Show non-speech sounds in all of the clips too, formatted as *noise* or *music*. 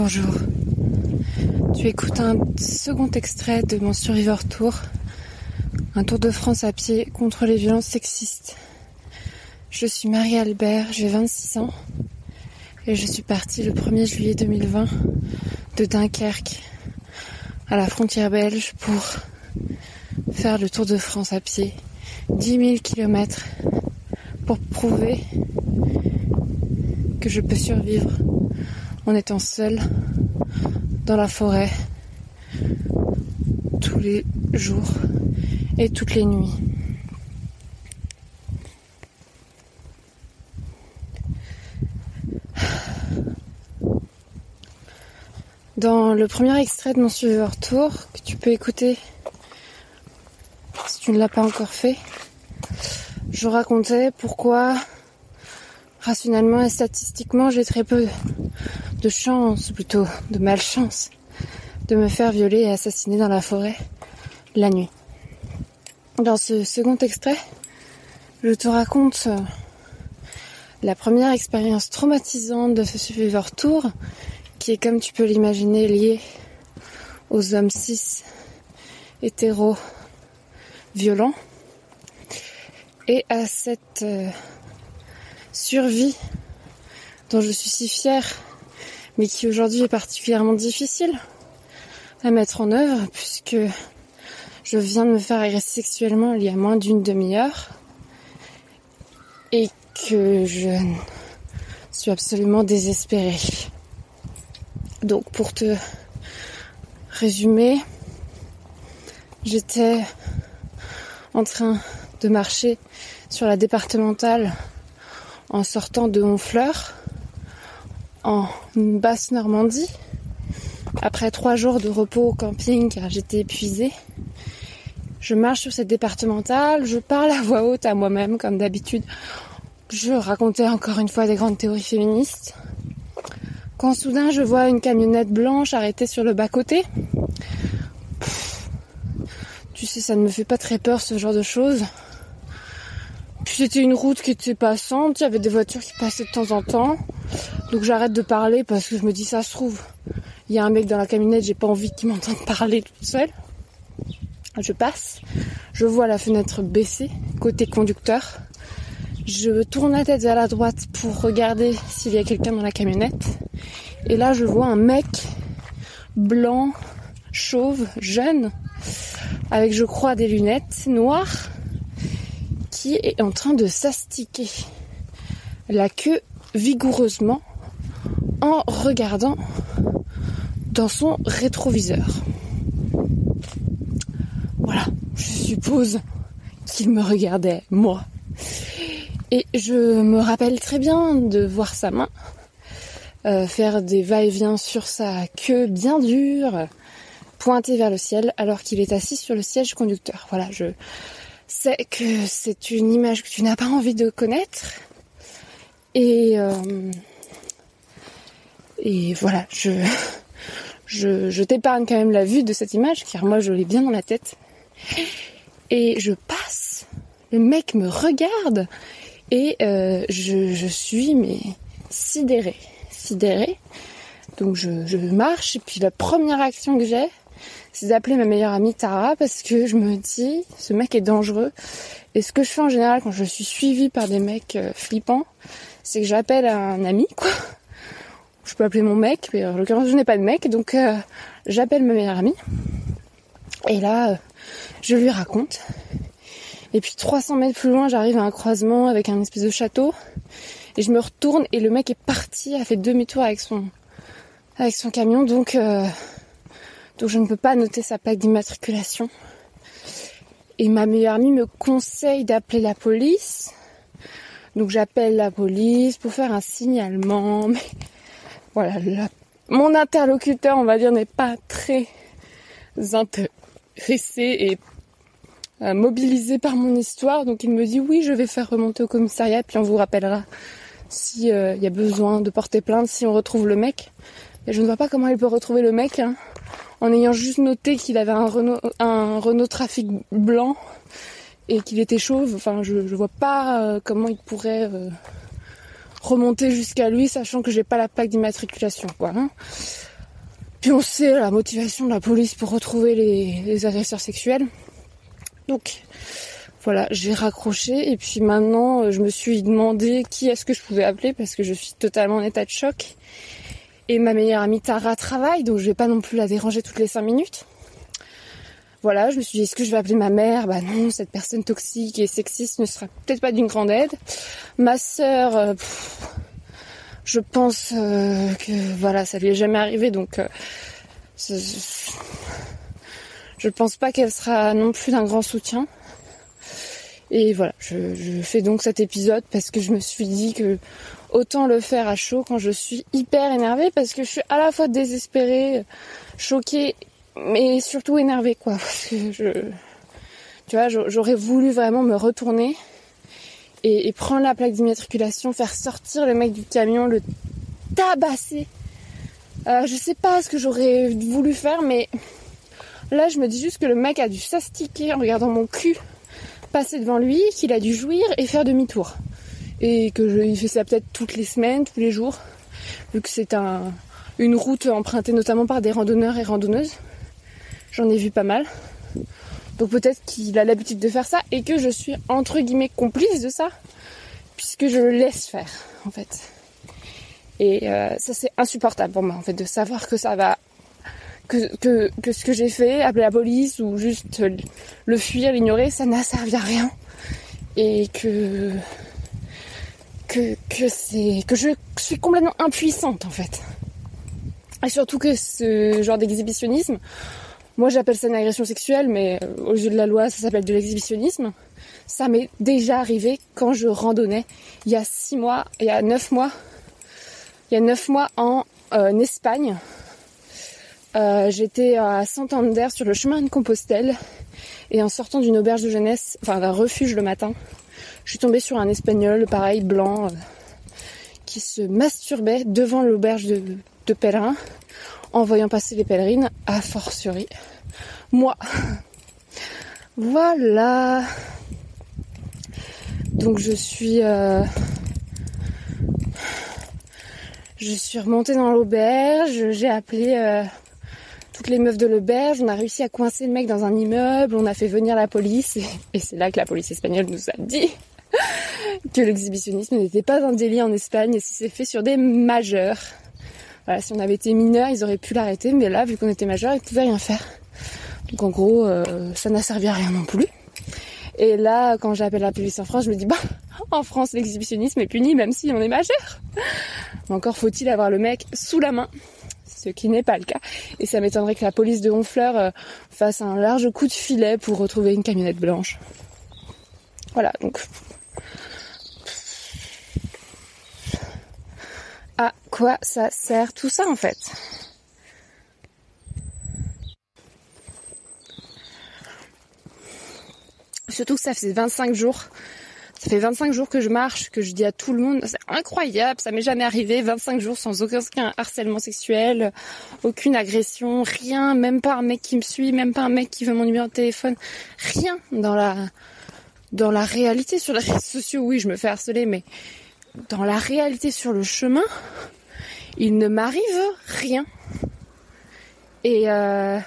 Bonjour. Tu écoutes un second extrait de mon Survivor Tour, un tour de France à pied contre les violences sexistes. Je suis Marie-Albert, j'ai 26 ans et je suis partie le 1er juillet 2020 de Dunkerque à la frontière belge pour faire le tour de France à pied, 10 000 km pour prouver que je peux survivre en étant seule dans la forêt tous les jours et toutes les nuits. Dans le premier extrait de mon suiveur tour que tu peux écouter si tu ne l'as pas encore fait, je racontais pourquoi rationnellement et statistiquement j'ai très peu de chance, plutôt de malchance, de me faire violer et assassiner dans la forêt la nuit. Dans ce second extrait, je te raconte euh, la première expérience traumatisante de ce Survivor Tour, qui est comme tu peux l'imaginer lié aux hommes cis, hétéros, violents, et à cette euh, survie dont je suis si fière mais qui aujourd'hui est particulièrement difficile à mettre en œuvre puisque je viens de me faire agresser sexuellement il y a moins d'une demi-heure et que je suis absolument désespérée. Donc pour te résumer, j'étais en train de marcher sur la départementale en sortant de Honfleur en basse Normandie. Après trois jours de repos au camping car j'étais épuisée, je marche sur cette départementale, je parle à voix haute à moi-même comme d'habitude. Je racontais encore une fois des grandes théories féministes. Quand soudain je vois une camionnette blanche arrêtée sur le bas-côté. Tu sais, ça ne me fait pas très peur ce genre de choses. C'était une route qui était passante, il y avait des voitures qui passaient de temps en temps. Donc j'arrête de parler parce que je me dis ça se trouve. Il y a un mec dans la camionnette, j'ai pas envie qu'il m'entende *laughs* parler toute seule. Je passe, je vois la fenêtre baissée, côté conducteur. Je tourne la tête vers la droite pour regarder s'il y a quelqu'un dans la camionnette. Et là, je vois un mec blanc, chauve, jeune, avec, je crois, des lunettes noires, est en train de s'astiquer la queue vigoureusement en regardant dans son rétroviseur. Voilà, je suppose qu'il me regardait, moi. Et je me rappelle très bien de voir sa main euh, faire des va-et-vient sur sa queue bien dure, pointée vers le ciel, alors qu'il est assis sur le siège conducteur. Voilà, je sais que c'est une image que tu n'as pas envie de connaître. Et euh, et voilà, je, je, je t'épargne quand même la vue de cette image, car moi je l'ai bien dans la tête. Et je passe, le mec me regarde, et euh, je, je suis mais sidérée, sidérée. Donc je, je marche, et puis la première action que j'ai, c'est d'appeler ma meilleure amie Tara, parce que je me dis, ce mec est dangereux. Et ce que je fais en général quand je suis suivie par des mecs euh, flippants, c'est que j'appelle un ami, quoi je peux appeler mon mec, mais en l'occurrence je n'ai pas de mec, donc euh, j'appelle ma meilleure amie. Et là, euh, je lui raconte. Et puis 300 mètres plus loin, j'arrive à un croisement avec un espèce de château. Et je me retourne et le mec est parti, a fait demi-tour avec son, avec son camion. Donc, donc je ne peux pas noter sa plaque d'immatriculation. Et ma meilleure amie me conseille d'appeler la police. Donc j'appelle la police pour faire un signalement. *laughs* Mais voilà, mon interlocuteur, on va dire, n'est pas très intéressé et euh, mobilisé par mon histoire. Donc il me dit oui, je vais faire remonter au commissariat, puis on vous rappellera s'il euh, y a besoin de porter plainte, si on retrouve le mec. Et je ne vois pas comment il peut retrouver le mec hein, en ayant juste noté qu'il avait un Renault, un Renault Trafic blanc et qu'il était chauve. Enfin, je, vois pas euh, comment il pourrait remonter jusqu'à lui, sachant que j'ai pas la plaque d'immatriculation, quoi. Hein. Puis on sait la motivation de la police pour retrouver les, agresseurs sexuels. Donc voilà, j'ai raccroché et puis maintenant euh, je me suis demandé qui est-ce que je pouvais appeler parce que je suis totalement en état de choc. Et ma meilleure amie Tara travaille, donc je vais pas non plus la déranger toutes les cinq minutes. Voilà, je me suis dit, est-ce que je vais appeler ma mère? Bah non, cette personne toxique et sexiste ne sera peut-être pas d'une grande aide. Ma sœur, euh, je pense euh, que voilà, ça lui est jamais arrivé, donc euh, je pense pas qu'elle sera non plus d'un grand soutien. Et voilà, je, fais donc cet épisode parce que je me suis dit que autant le faire à chaud quand je suis hyper énervée parce que je suis à la fois désespérée, choquée, mais surtout énervée quoi. *laughs* Parce que je, tu vois, j'aurais voulu vraiment me retourner et, prendre la plaque d'immatriculation, faire sortir le mec du camion, le tabasser. Euh, je sais pas ce que j'aurais voulu faire, mais là je me dis juste que le mec a dû s'astiquer en regardant mon cul passer devant lui, qu'il a dû jouir et faire demi-tour. Et que je, il fait ça peut-être toutes les semaines, tous les jours, vu que c'est un, une route empruntée notamment par des randonneurs et randonneuses. J'en ai vu pas mal. Donc peut-être qu'il a l'habitude de faire ça et que je suis entre guillemets complice de ça, puisque je le laisse faire en fait. Et euh, ça c'est insupportable pour moi en fait de savoir que ça va, que, que, que ce que j'ai fait, appeler la police ou juste le fuir, l'ignorer, ça n'a servi à rien. Et que que, que c'est que je suis complètement impuissante en fait. Et surtout que ce genre d'exhibitionnisme, moi, j'appelle ça une agression sexuelle, mais euh, aux yeux de la loi, ça s'appelle de l'exhibitionnisme. Ça m'est déjà arrivé quand je randonnais il y a six mois, il y a neuf mois, il y a neuf mois en euh, Espagne. Euh, j'étais à Santander sur le chemin de Compostelle et en sortant d'une auberge de jeunesse, enfin d'un refuge le matin, je suis tombée sur un espagnol, pareil, blanc, qui se masturbait devant l'auberge de, pèlerins en voyant passer les pèlerines, a fortiori moi. Voilà. Donc je suis euh, je suis remontée dans l'auberge, j'ai appelé euh, toutes les meufs de l'auberge, on a réussi à coincer le mec dans un immeuble, on a fait venir la police et, c'est là que la police espagnole nous a dit *laughs* que l'exhibitionnisme n'était pas un délit en Espagne et si c'est fait sur des majeurs si on avait été mineur, ils auraient pu l'arrêter, mais là, vu qu'on était majeur, ils pouvaient rien faire. Donc en gros, euh, ça n'a servi à rien non plus. Et là, quand j'appelle la police en France, je me dis, bah, en France, l'exhibitionnisme est puni même si on est majeur. encore faut-il avoir le mec sous la main, ce qui n'est pas le cas. Et ça m'étonnerait que la police de Honfleur euh, fasse un large coup de filet pour retrouver une camionnette blanche. Voilà, donc à quoi ça sert tout ça en fait? Surtout que ça fait 25 jours. Ça fait 25 jours que je marche, que je dis à tout le monde, c'est incroyable, ça m'est jamais arrivé, 25 jours sans aucun harcèlement sexuel, aucune agression, rien, même pas un mec qui me suit, même pas un mec qui veut mon numéro de téléphone, rien dans la dans la réalité. Sur les réseaux sociaux, oui, je me fais harceler, mais dans la réalité sur le chemin, il ne m'arrive rien. Et, euh,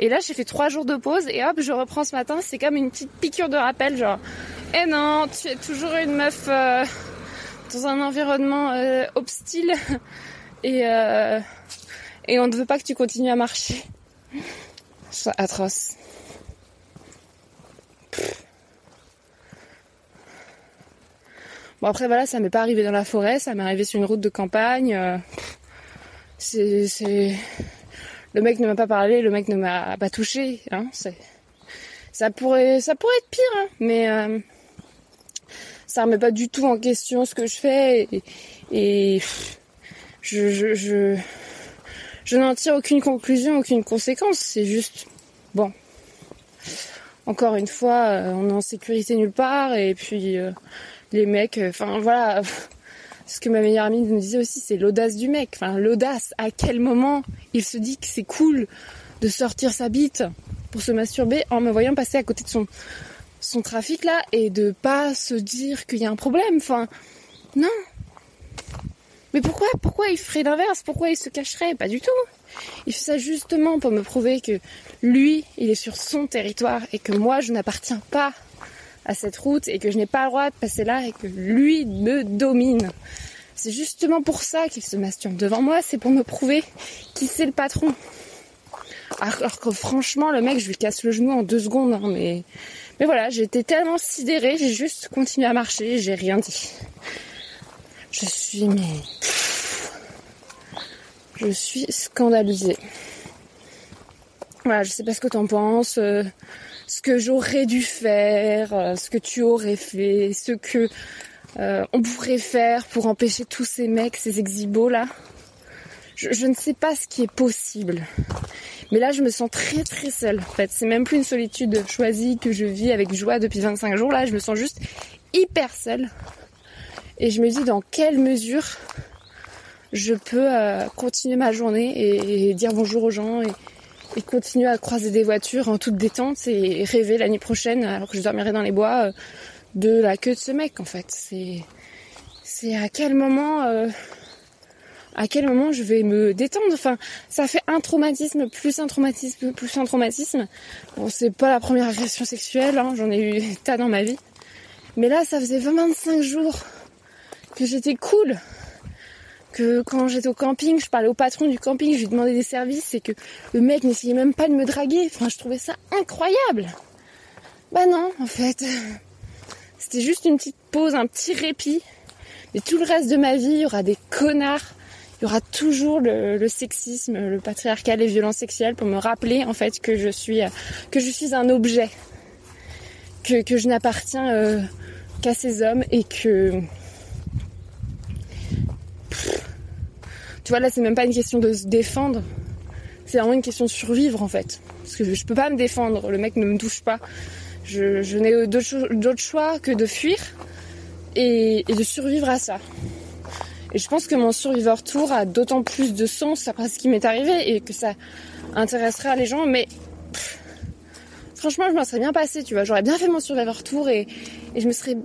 et là, j'ai fait trois jours de pause et hop, je reprends ce matin. C'est comme une petite piqûre de rappel, genre, eh non, tu es toujours une meuf euh, dans un environnement euh, hostile et, et on ne veut pas que tu continues à marcher. C'est atroce. Bon après voilà, ça m'est pas arrivé dans la forêt, ça m'est arrivé sur une route de campagne. Euh, c'est, c'est, le mec ne m'a pas parlé, le mec ne m'a pas touché. Hein, ça pourrait, ça pourrait être pire, hein, mais euh, ça remet pas du tout en question ce que je fais et, je, je, n'en tire aucune conclusion, aucune conséquence. C'est juste bon. Encore une fois, euh, on est en sécurité nulle part et puis les mecs, euh, enfin voilà, *laughs* ce que ma meilleure amie me disait aussi, c'est l'audace du mec. Enfin, l'audace, à quel moment il se dit que c'est cool de sortir sa bite pour se masturber en me voyant passer à côté de son, son trafic là et de pas se dire qu'il y a un problème. Enfin, non. Mais pourquoi, pourquoi il ferait l'inverse? Pourquoi il se cacherait? Pas du tout. Il fait ça justement pour me prouver que lui, il est sur son territoire et que moi, je n'appartiens pas à cette route et que je n'ai pas le droit de passer là et que lui me domine. C'est justement pour ça qu'il se masturbe devant moi, c'est pour me prouver qui c'est le patron. Alors que franchement, le mec, je lui casse le genou en deux secondes, hein, mais, mais voilà, j'étais tellement sidérée, j'ai juste continué à marcher, j'ai rien dit. Je suis, je suis scandalisée. Voilà, je sais pas ce que t'en penses, euh, ce que j'aurais dû faire, euh, ce que tu aurais fait, ce que euh, on pourrait faire pour empêcher tous ces mecs, ces exhibos là. Je, ne sais pas ce qui est possible. Mais là, je me sens très très seule. En fait, c'est même plus une solitude choisie que je vis avec joie depuis 25 jours. Là, je me sens juste hyper seule. Et je me dis dans quelle mesure je peux euh, continuer ma journée et, dire bonjour aux gens et, continuer à croiser des voitures en toute détente et rêver l'année prochaine, alors que je dormirai dans les bois, euh, de la queue de ce mec en fait. C'est c'est à quel moment euh, à quel moment je vais me détendre. Enfin, ça fait un traumatisme, plus un traumatisme, plus un traumatisme. Bon, c'est pas la première agression sexuelle, hein, j'en ai eu tas dans ma vie. Mais là, ça faisait 25 jours que j'étais cool. Que quand j'étais au camping, je parlais au patron du camping, je lui demandais des services et que le mec n'essayait même pas de me draguer. Enfin, je trouvais ça incroyable. Bah non, en fait. C'était juste une petite pause, un petit répit. Mais tout le reste de ma vie, il y aura des connards. Il y aura toujours le, sexisme, le patriarcat, les violences sexuelles pour me rappeler en fait que je suis que je suis un objet, que, que je n'appartiens euh, qu'à ces hommes et que tu vois là c'est même pas une question de se défendre, c'est vraiment une question de survivre en fait. Parce que je peux pas me défendre, le mec ne me touche pas. Je, n'ai d'autre choix que de fuir et, de survivre à ça. Et je pense que mon Survivor Tour a d'autant plus de sens après ce qui m'est arrivé et que ça intéressera les gens. Mais franchement, je m'en serais bien passé, tu vois. J'aurais bien fait mon Survivor Tour et, je me serais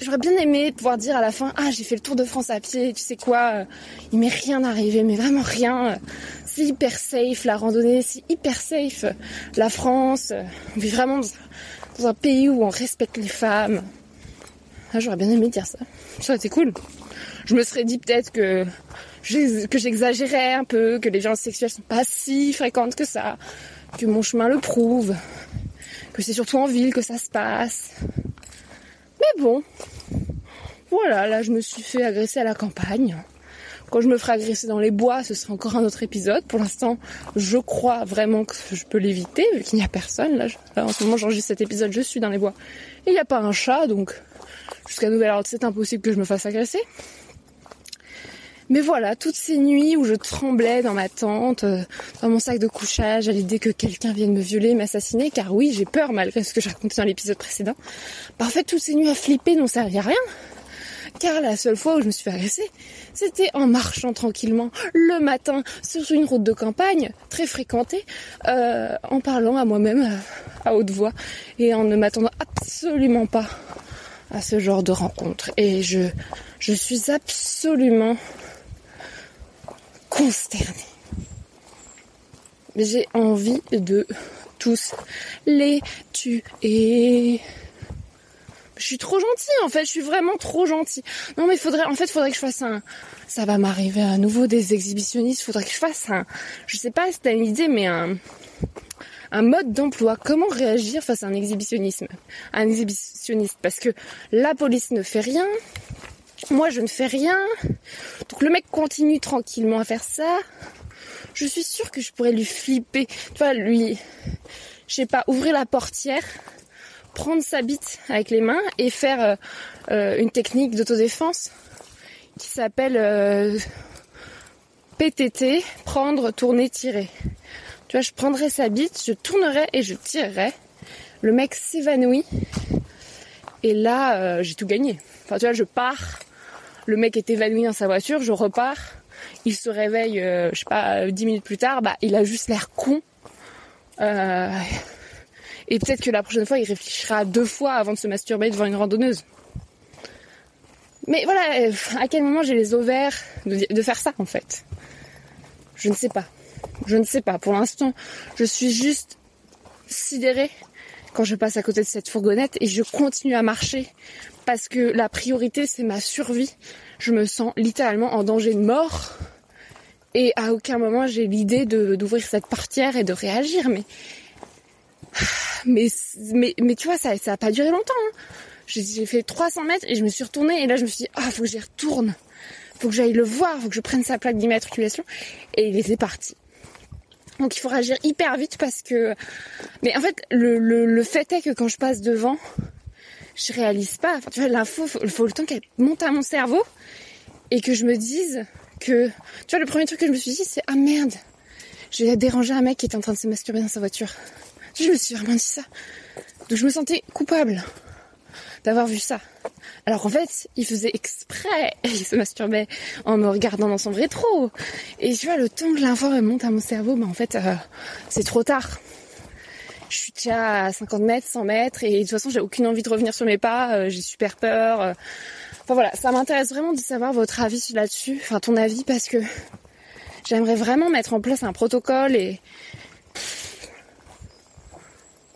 j'aurais bien aimé pouvoir dire à la fin ah j'ai fait le tour de France à pied tu sais quoi euh, il m'est rien arrivé mais vraiment rien c'est hyper safe la randonnée c'est hyper safe la France on vit vraiment dans un pays où on respecte les femmes. Ah, j'aurais bien aimé dire ça. Ça aurait été cool. Je me serais dit peut-être que j'exagérais un peu, que les violences sexuelles sont pas si fréquentes que ça, que mon chemin le prouve, que c'est surtout en ville que ça se passe. Mais bon, voilà, là je me suis fait agresser à la campagne. Quand je me ferai agresser dans les bois, ce sera encore un autre épisode. Pour l'instant, je crois vraiment que je peux l'éviter, vu qu'il n'y a personne. Là, en ce moment, j'enregistre cet épisode, je suis dans les bois. il n'y a pas un chat, donc jusqu'à nouvel ordre, c'est impossible que je me fasse agresser. Mais voilà, toutes ces nuits où je tremblais dans ma tente, euh, dans mon sac de couchage, à l'idée que quelqu'un vienne me violer, m'assassiner, car oui, j'ai peur malgré ce que j'ai raconté dans l'épisode précédent. Bah, en fait, toutes ces nuits à flipper n'ont servi à rien car la seule fois où je me suis fait agresser, c'était en marchant tranquillement le matin sur une route de campagne très fréquentée, euh, en parlant à moi-même euh, à haute voix et en ne m'attendant absolument pas à ce genre de rencontre. Et je, je suis absolument consternée. J'ai envie de tous les tuer je suis trop gentille en fait, je suis vraiment trop gentille. Non mais faudrait, en fait, faudrait que je fasse un, ça va m'arriver à nouveau des exhibitionnistes, faudrait que je fasse un, je sais pas si t'as une idée, mais un, un mode d'emploi. Comment réagir face à un exhibitionnisme, un exhibitionniste? Parce que la police ne fait rien, moi je ne fais rien, donc le mec continue tranquillement à faire ça. Je suis sûre que je pourrais lui flipper, tu vois, lui, je sais pas, ouvrir la portière prendre sa bite avec les mains et faire euh, euh, une technique d'autodéfense qui s'appelle euh, PTT, prendre, tourner, tirer. Tu vois, je prendrais sa bite, je tournerais et je tirerais. Le mec s'évanouit. Et là, j'ai tout gagné. Enfin, tu vois, je pars. Le mec est évanoui dans sa voiture, je repars. Il se réveille, je sais pas, dix minutes plus tard. Bah, il a juste l'air con. Euh, et peut-être que la prochaine fois, il réfléchira deux fois avant de se masturber devant une randonneuse. Mais voilà, euh, à quel moment j'ai les ovaires de, faire ça en fait? Je ne sais pas. Je ne sais pas. Pour l'instant, je suis juste sidérée quand je passe à côté de cette fourgonnette et je continue à marcher parce que la priorité c'est ma survie. Je me sens littéralement en danger de mort et à aucun moment j'ai l'idée d'ouvrir cette portière et de réagir. Mais mais mais, mais tu vois ça ça a pas duré longtemps. Hein. J'ai fait 300 mètres et je me suis retournée et là je me suis dit ah faut que j'y retourne, faut que j'aille le voir, faut que je prenne sa plaque d'immatriculation et il était parti. Donc il faut réagir hyper vite parce que... Mais en fait, le, le, fait est que quand je passe devant, je réalise pas. tu vois, l'info, il faut, le temps qu'elle monte à mon cerveau et que je me dise que... Tu vois, le premier truc que je me suis dit, c'est Ah merde, j'ai dérangé un mec qui était en train de se masturber dans sa voiture. Tu je me suis vraiment dit ça. Donc je me sentais coupable d'avoir vu ça. Alors en fait, il faisait exprès, *laughs* il se masturbait en me regardant dans son rétro. Et tu vois, le temps que l'info monte à mon cerveau, bah en fait, euh, c'est trop tard. Je suis déjà à 50 mètres, 100 mètres, et de toute façon, j'ai aucune envie de revenir sur mes pas, euh, j'ai super peur. Euh. Enfin voilà, ça m'intéresse vraiment de savoir votre avis là-dessus, enfin ton avis, parce que j'aimerais vraiment mettre en place un protocole et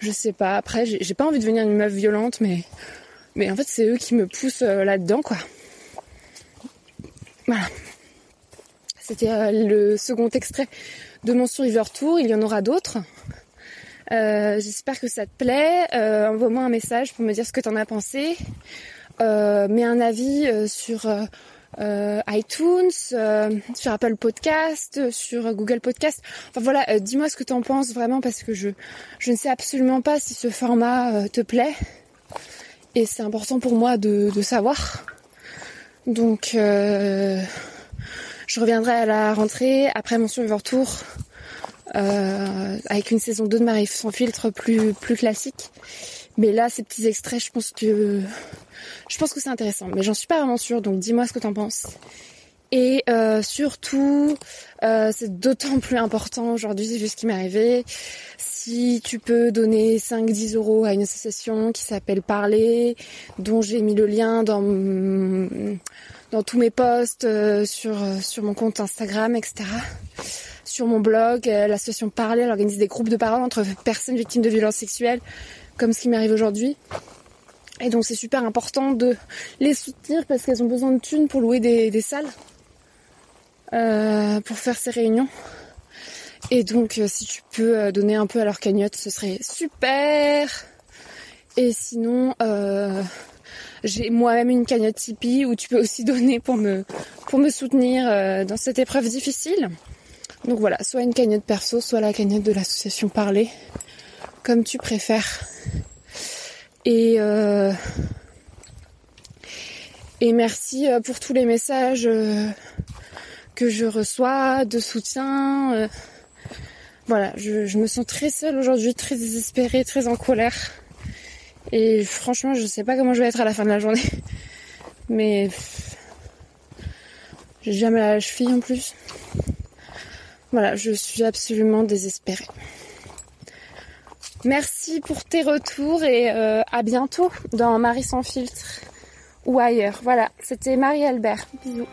je sais pas. Après, j'ai pas envie de devenir une meuf violente, mais mais en fait, c'est eux qui me poussent euh, là-dedans, quoi. Voilà. C'était euh, le second extrait de mon Survivor Tour. Il y en aura d'autres. Euh, j'espère que ça te plaît. Envoie-moi un message pour me dire ce que tu en as pensé. mets un avis sur iTunes, sur Apple Podcast, sur Google Podcast. Enfin voilà, dis-moi ce que tu en penses vraiment parce que je ne sais absolument pas si ce format te plaît et c'est important pour moi de, savoir. Donc euh, je reviendrai à la rentrée après mon Survivor Tour euh, avec une saison 2 de Marie sans filtre plus plus classique. Mais là, ces petits extraits, je pense que je pense que c'est intéressant. Mais j'en suis pas vraiment sûre, donc dis-moi ce que t'en penses. Et euh, surtout, c'est d'autant plus important aujourd'hui vu ce qui m'est arrivé si tu peux donner 5-10 euros à une association qui s'appelle Parler, dont j'ai mis le lien dans, dans tous mes posts euh, sur, euh, sur mon compte Instagram, etc. Sur mon blog, euh, l'association Parler, elle organise des groupes de parole entre personnes victimes de violences sexuelles, comme ce qui m'arrive aujourd'hui. Et donc c'est super important de les soutenir parce qu'elles ont besoin de thunes pour louer des, des salles, pour faire ces réunions. Et donc, euh, si tu peux euh, donner un peu à leur cagnotte, ce serait super. Et sinon, euh, j'ai moi-même une cagnotte Tipeee où tu peux aussi *laughs* donner pour me, pour me soutenir dans cette épreuve difficile. Donc voilà, soit une cagnotte perso, soit la cagnotte de l'association Parler, comme tu préfères. Et, et merci pour tous les messages que je reçois de soutien voilà, je, me sens très seule aujourd'hui, très désespérée, très en colère. Et franchement, je sais pas comment je vais être à la fin de la journée. *laughs* Mais j'ai jamais la cheville en plus. Voilà, je suis absolument désespérée. Merci pour tes retours et euh, à bientôt dans Marie sans filtre ou ailleurs. Voilà, c'était Marie-Albert. Bisous.